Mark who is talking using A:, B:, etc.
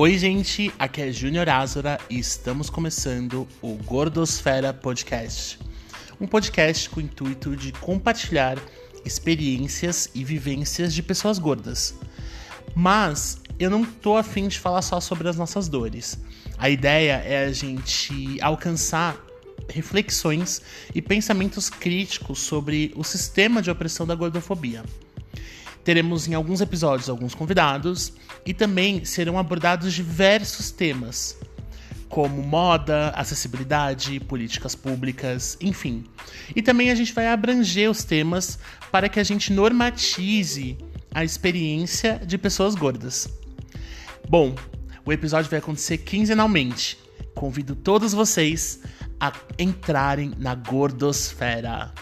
A: Oi, gente, aqui é Júnior Azora e estamos começando o Gordosfera Podcast. Um podcast com o intuito de compartilhar experiências e vivências de pessoas gordas. Mas eu não tô afim de falar só sobre as nossas dores. A ideia é a gente alcançar reflexões e pensamentos críticos sobre o sistema de opressão da gordofobia. Teremos em alguns episódios alguns convidados e também serão abordados diversos temas, como moda, acessibilidade, políticas públicas, enfim. E também a gente vai abranger os temas para que a gente normatize a experiência de pessoas gordas. Bom, o episódio vai acontecer quinzenalmente. Convido todos vocês a entrarem na Gordosfera.